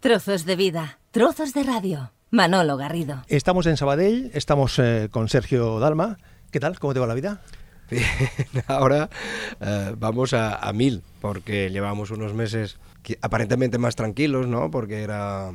Trozos de vida, trozos de radio. Manolo Garrido. Estamos en Sabadell, estamos eh, con Sergio Dalma. ¿Qué tal? ¿Cómo te va la vida? Bien, ahora eh, vamos a, a mil, porque llevamos unos meses que- aparentemente más tranquilos, ¿no? Porque era,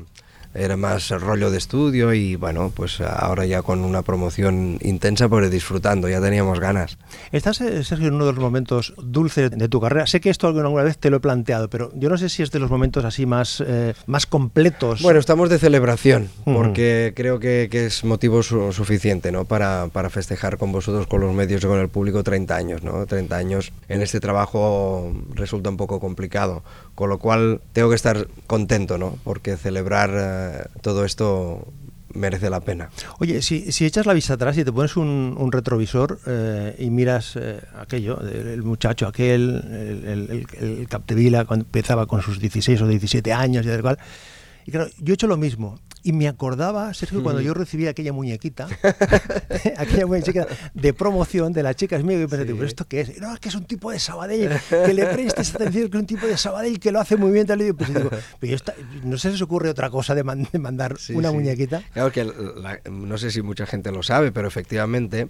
era más rollo de estudio y bueno, pues ahora ya con una promoción intensa, pero disfrutando, ya teníamos ganas. Estás, eh, Sergio, en uno de los momentos dulces de tu carrera. Sé que esto alguna vez te lo he planteado, pero yo no sé si es de los momentos así más, eh, más completos. Bueno, estamos de celebración, porque creo que, que es motivo su- suficiente ¿no? para, para festejar con vosotros, con los medios y con el público 30 años. ¿no? 30 años en este trabajo resulta un poco complicado, con lo cual tengo que estar contento, ¿no? porque celebrar eh, todo esto merece la pena. Oye, si, si echas la vista atrás y te pones un, un retrovisor eh, y miras eh, aquello, el, muchacho aquel, el, el, el- Capdevila, cuando empezaba con sus 16 o 17 años y tal cual. Y claro, yo he hecho lo mismo. Y me acordaba, Sergio, cuando yo recibí aquella muñequita, aquella muñequita de promoción de las chicas mías, y pensé, Sí. ¿pero esto qué es? No, es que es un tipo de Sabadell, que le prestes atención, que es un tipo de Sabadell que lo hace muy bien. Tal, y pensé, digo, pero esta- no sé si se ocurre otra cosa de, man- de mandar Sí, una sí. muñequita. Claro que la- no sé si mucha gente lo sabe, pero efectivamente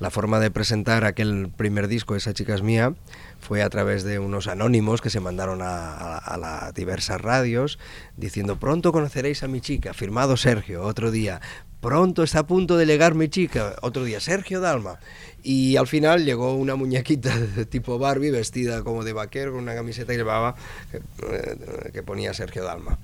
la forma de presentar aquel primer disco, Esa chica es mía, fue a través de unos anónimos que se mandaron a, a- a las diversas radios diciendo pronto conoceréis a mi chica, firmado Sergio, otro día. Pronto está a punto de llegar mi chica, otro día, Sergio Dalma. Y al final llegó una muñequita de tipo Barbie vestida como de vaquero con una camiseta que llevaba que, eh, que ponía Sergio Dalma.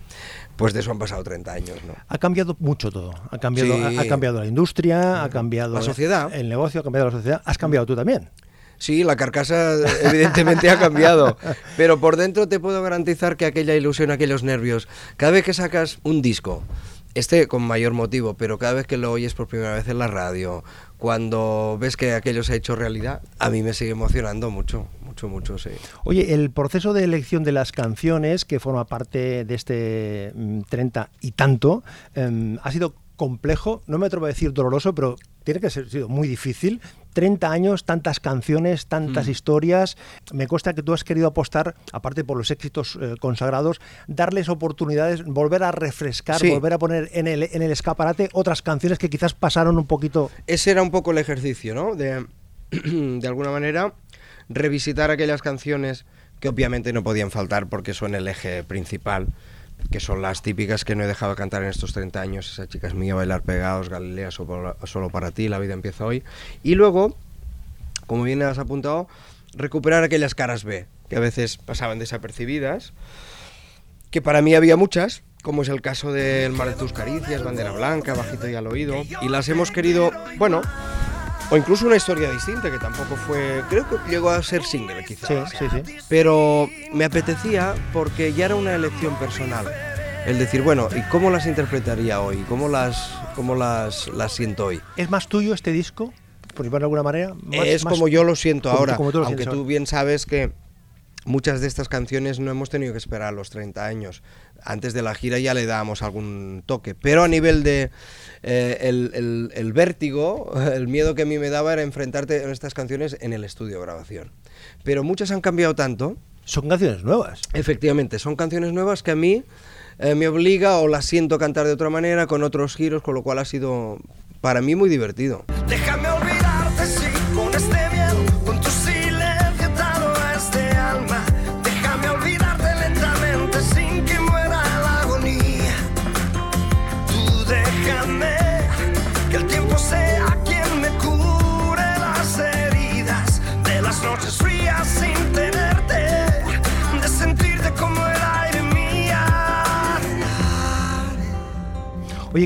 Pues de eso han pasado 30 años, ¿no? Ha cambiado mucho todo. Ha cambiado, Sí. ha, ha cambiado la industria, ha cambiado La sociedad. el negocio, ha cambiado la sociedad. Has cambiado tú también. Sí, la carcasa evidentemente ha cambiado, pero por dentro te puedo garantizar que aquella ilusión, aquellos nervios, cada vez que sacas un disco, este con mayor motivo, pero cada vez que lo oyes por primera vez en la radio, cuando ves que aquello se ha hecho realidad, a mí me sigue emocionando mucho, mucho, mucho, sí. Oye, el proceso de elección de las canciones, que forma parte de este mm, 30 y tanto, em, ha sido complejo, no me atrevo a decir doloroso, pero tiene que ser sido muy difícil. 30 años, tantas canciones, tantas Mm. historias. Me consta que tú has querido apostar, aparte por los éxitos eh, consagrados, darles oportunidades, volver a refrescar, Sí. volver a poner en el, en el escaparate otras canciones que quizás pasaron un poquito Ese era un poco el ejercicio, ¿no? De, de alguna manera, revisitar aquellas canciones que obviamente no podían faltar porque son el eje principal, que son las típicas que no he dejado de cantar en estos 30 años, esa chica es mía, bailar pegados, Galilea, solo, para ti, la vida empieza hoy. Y luego, como bien has apuntado, recuperar aquellas caras B, que a veces pasaban desapercibidas, que para mí había muchas, como es el caso del Mar de tus Caricias, Bandera Blanca, Bajito y al Oído, y las hemos querido, bueno, o incluso una historia distinta, que tampoco fue, creo que llegó a ser single quizás. Sí, sí, sí. Pero me apetecía porque ya era una elección personal. El decir, bueno, ¿y cómo las interpretaría hoy? ¿Cómo las, cómo las, las siento hoy? ¿Es más tuyo este disco? Por llamarlo de alguna manera. Más- es más- como yo lo siento ahora, como tú lo aunque tú bien sabes que muchas de estas canciones no hemos tenido que esperar a los 30 años. Antes de la gira ya le dábamos algún toque, pero a nivel de eh, el, el- el vértigo, el miedo que a mí me daba era enfrentarte a estas canciones en el estudio de grabación. Pero muchas han cambiado tanto, Son canciones nuevas. efectivamente, son canciones nuevas que a mí eh, me obliga o las siento cantar de otra manera, con otros giros, con lo cual ha sido para mí muy divertido. Déjame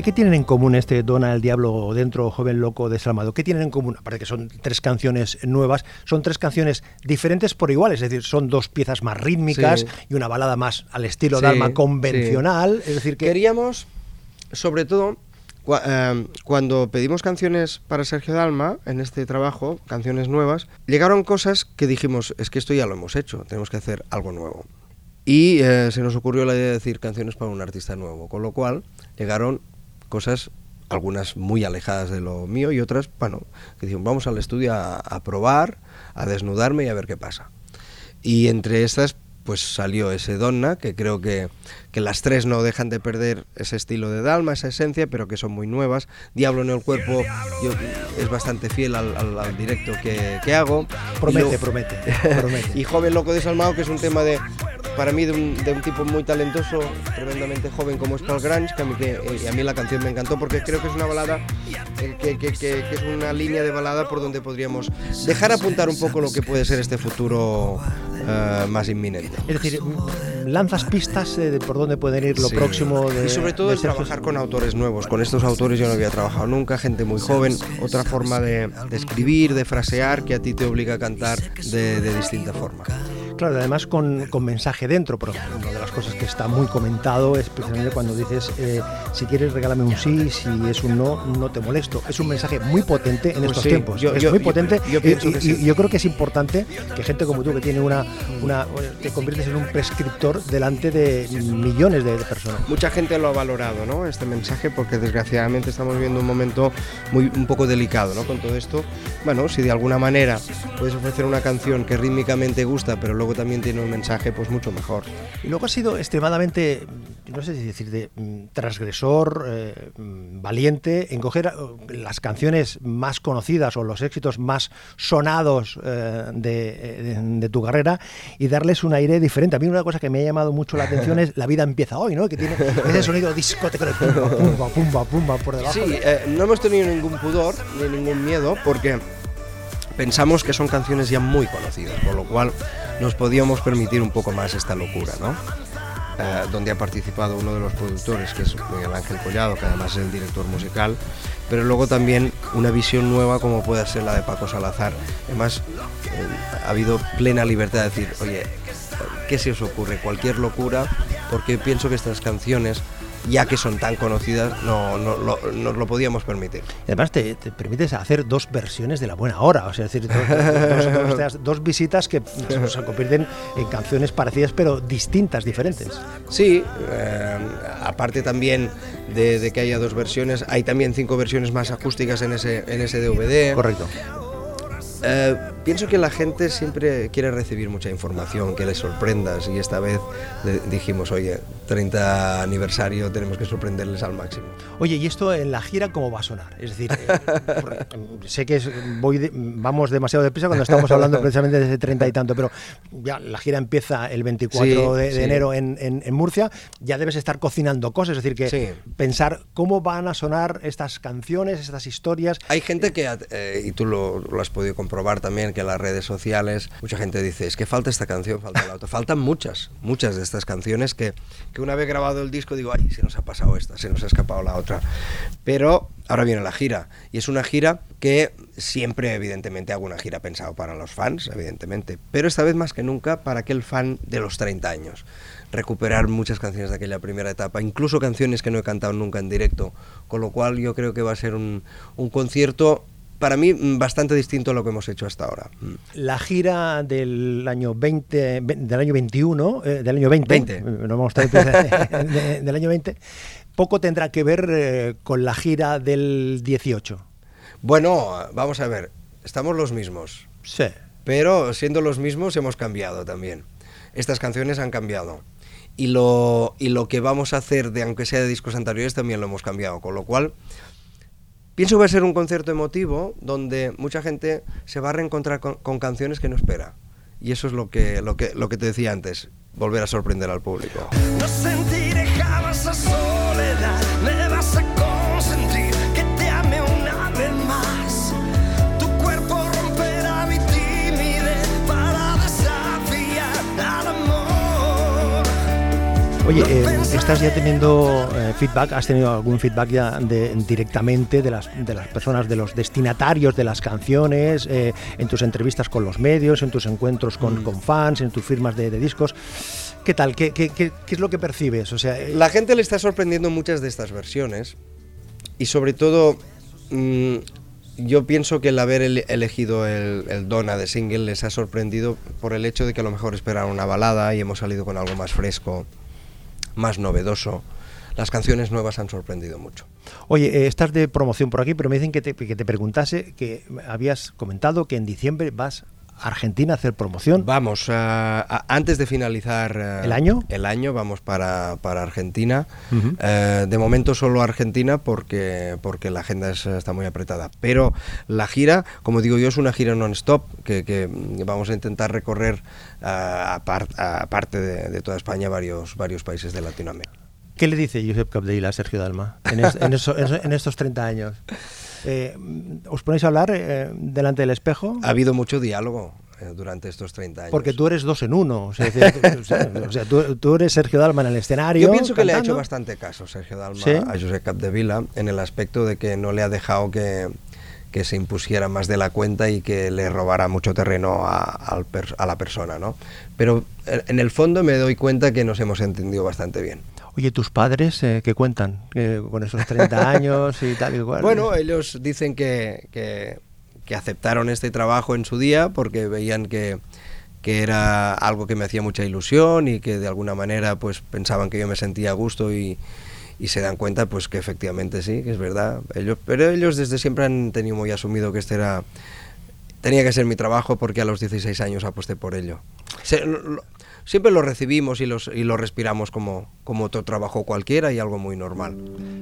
Oye, ¿qué tienen en común este Dona el Diablo dentro, joven loco desalmado? ¿Qué tienen en común? Aparte que son tres canciones nuevas, son tres canciones diferentes por igual, es decir, son dos piezas más rítmicas Sí. y una balada más al estilo Sí, de alma sí. convencional. Es decir, que Queríamos, sobre todo, eh, cuando pedimos canciones para Sergio Dalma en este trabajo, canciones nuevas, llegaron cosas que dijimos, es que esto ya lo hemos hecho, tenemos que hacer algo nuevo. Y eh, se nos ocurrió la idea de decir canciones para un artista nuevo, con lo cual llegaron cosas, algunas muy alejadas de lo mío y otras, bueno, que dijimos, vamos al estudio a, a probar, a desnudarme y a ver qué pasa. Y entre estas pues salió ese Donna, que creo que, que las tres no dejan de perder ese estilo de Dalma, esa esencia, pero que son muy nuevas. Diablo en el cuerpo yo, es bastante fiel al, al- al directo que, que hago. Promete, Y promete, promete. y Joven Loco Desalmado, que es un tema de, para mí de un, de un tipo muy talentoso, tremendamente joven como es Paul Grange, que a mí, que, eh, a mí la canción me encantó porque creo que es una balada, eh, que, que- que- que es una línea de balada por donde podríamos dejar apuntar un poco lo que puede ser este futuro eh, más inminente. Es decir, lanzas pistas de por dónde pueden ir lo Sí. próximo de y sobre todo de el trabajar con autores nuevos. Con estos autores yo no había trabajado nunca, gente muy joven, otra forma de, de escribir, de frasear, que a ti te obliga a cantar de, de distinta forma. Claro, además con, con mensaje dentro, pero una de las cosas que está muy comentado es precisamente cuando dices, eh, si quieres regálame un sí, si es un no, no te molesto. Es un mensaje muy potente en Pues estos sí, tiempos. yo- es yo- muy yo- potente yo y- pienso y, que sí. y yo creo que es importante que gente como tú, que tiene una, una te conviertes en un prescriptor delante de millones de, de personas. Mucha gente lo ha valorado, ¿no? Este mensaje, porque desgraciadamente estamos viviendo un momento muy un poco delicado, ¿no? Con todo esto, bueno, si de alguna manera puedes ofrecer una canción que rítmicamente gusta, pero luego también tiene un mensaje, pues mucho mejor. Y luego has sido extremadamente, no sé si decir, de mm, transgresor, eh, mm, valiente, en coger eh, las canciones más conocidas o los éxitos más sonados eh, de, eh, de- de tu carrera y darles un aire diferente. A mí una cosa que me ha llamado mucho la atención es La vida empieza hoy, ¿no? Que tiene ese sonido discoteco de pumba, pumba, pumba, pumba por debajo. Sí, eh, no hemos tenido ningún pudor ni ningún miedo, porque pensamos que son canciones ya muy conocidas, por lo cual nos podíamos permitir un poco más esta locura, ¿no? Eh, donde ha participado uno de los productores, que es Miguel Ángel Collado, que además es el director musical, pero luego también una visión nueva como puede ser la de Paco Salazar. Además, eh, ha habido plena libertad de decir, oye, ¿qué se os ocurre? Cualquier locura, porque pienso que estas canciones, ya que son tan conocidas, no, no lo- nos lo podíamos permitir. Y Además te, te permites hacer dos versiones de la buena hora, o sea, es decir, dos, visitas que se convierten en canciones parecidas pero distintas, diferentes. Sí, eh, aparte también de, de que haya dos versiones, hay también cinco versiones más acústicas en ese, en ese DVD. Correcto. Eh, pienso que la gente siempre quiere recibir mucha información, que les sorprendas y esta vez le dijimos, oye, 30 aniversario, tenemos que sorprenderles al máximo. Oye, ¿y esto en la gira cómo va a sonar? Es decir, eh, sé que es- voy de- vamos demasiado deprisa cuando estamos hablando precisamente de ese 30 y tanto, pero ya la gira empieza el 24 Sí, de, de sí. enero en, en- en Murcia, ya debes estar cocinando cosas, es decir, que Sí. pensar cómo van a sonar estas canciones, estas historias. Hay gente que, eh, y tú lo, lo has podido comprobar también, que en las redes sociales mucha gente dice, es que falta esta canción, falta la otra. Faltan muchas, muchas de estas canciones que, que una vez grabado el disco digo, ay, se nos ha pasado esta, se nos ha escapado la otra. Pero ahora viene la gira, y es una gira que siempre, evidentemente, hago una gira pensado para los fans, evidentemente, pero esta vez más que nunca para aquel fan de los 30 años. Recuperar muchas canciones de aquella primera etapa, incluso canciones que no he cantado nunca en directo, con lo cual yo creo que va a ser un, un concierto para mí mm, bastante distinto a lo que hemos hecho hasta ahora. Mm. La gira del año 20, ve- del año 21, eh, del año 20, 20. eh, no vamos a estar de- del año 20, poco tendrá que ver eh, con la gira del 18. Bueno, vamos a ver, estamos los mismos, Sí. pero siendo los mismos hemos cambiado también. Estas canciones han cambiado. Y lo, y lo que vamos a hacer, de aunque sea de discos anteriores, también lo hemos cambiado. Con lo cual, pienso que va a ser un concierto emotivo donde mucha gente se va a reencontrar con, canciones que no espera. Y eso es lo que, lo, que, lo que te decía antes, volver a sorprender al público. Oye, eh, estás ya teniendo eh, feedback, has tenido algún feedback ya de- directamente de las, de las personas, de los destinatarios de las canciones, eh, en tus entrevistas con los medios, en tus encuentros con, con fans, en tus firmas de, de discos. ¿Qué tal? ¿Qué, qué, qué- qué es lo que percibes? O sea, La gente le está sorprendiendo muchas de estas versiones y sobre todo mm, yo pienso que el haber ele- elegido el, el Donna de single les ha sorprendido por el hecho de que a lo mejor esperaban una balada y hemos salido con algo más fresco, más novedoso. Las canciones nuevas han sorprendido mucho. Oye, eh, estás de promoción por aquí, pero me dicen que te, que te preguntase que habías comentado que en diciembre vas Argentina a hacer promoción. Vamos, uh, a, antes de finalizar uh, ¿El año? El año vamos para, para Argentina. Uh -huh. uh, de momento solo Argentina porque, porque la agenda es, está muy apretada. Pero la gira, como digo yo, es una gira non-stop que, que, vamos a intentar recorrer aparte apart de, de, toda España varios, varios países de Latinoamérica. ¿Qué le dice Josep Capdevila a Sergio Dalma en, es, en, eso, en estos 30 años? Eh, ¿Os ponéis a hablar eh, delante del espejo? Ha habido mucho diálogo eh, durante estos 30 años. Porque tú eres dos en uno. O sea, o sea, tú, tú, eres Sergio Dalma en el escenario. Yo pienso que cantando. le ha hecho bastante caso Sergio Dalma ¿Sí? a Josep Capdevila en el aspecto de que no le ha dejado que, que se impusiera más de la cuenta y que le robara mucho terreno a, a, a la persona, ¿no? Pero en el fondo me doy cuenta que nos hemos entendido bastante bien. Oye, ¿tus padres eh, qué cuentan eh, con esos 30 años y tal y cual? Bueno, ellos dicen que, que, que, aceptaron este trabajo en su día porque veían que, que, era algo que me hacía mucha ilusión y que de alguna manera pues pensaban que yo me sentía a gusto y, y se dan cuenta pues que efectivamente sí, que es verdad. Ellos, pero ellos desde siempre han tenido muy asumido que este era tenía que ser mi trabajo porque a los 16 años aposté por ello. Se, lo, siempre lo recibimos y, los, y lo respiramos como, como otro trabajo cualquiera y algo muy normal.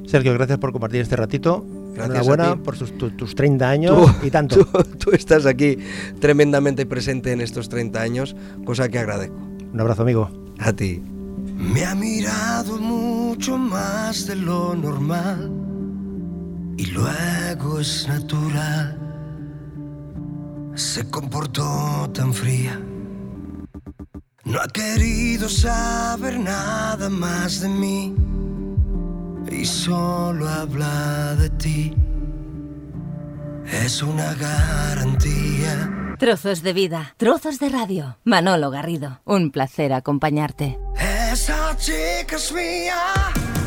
Sergio, gracias por compartir este ratito. Gracias Enhorabuena por tus, tu, tus 30 años tú, y tanto. Tú, tú, estás aquí tremendamente presente en estos 30 años, cosa que agradezco. Un abrazo, amigo. A ti. Me ha mirado mucho más de lo normal y luego es natural. Se comportó tan fría. No ha querido saber nada más de mí y solo habla de ti. Es una garantía. Trozos de vida, trozos de radio. Manolo Garrido, un placer acompañarte. Esa chica es mía.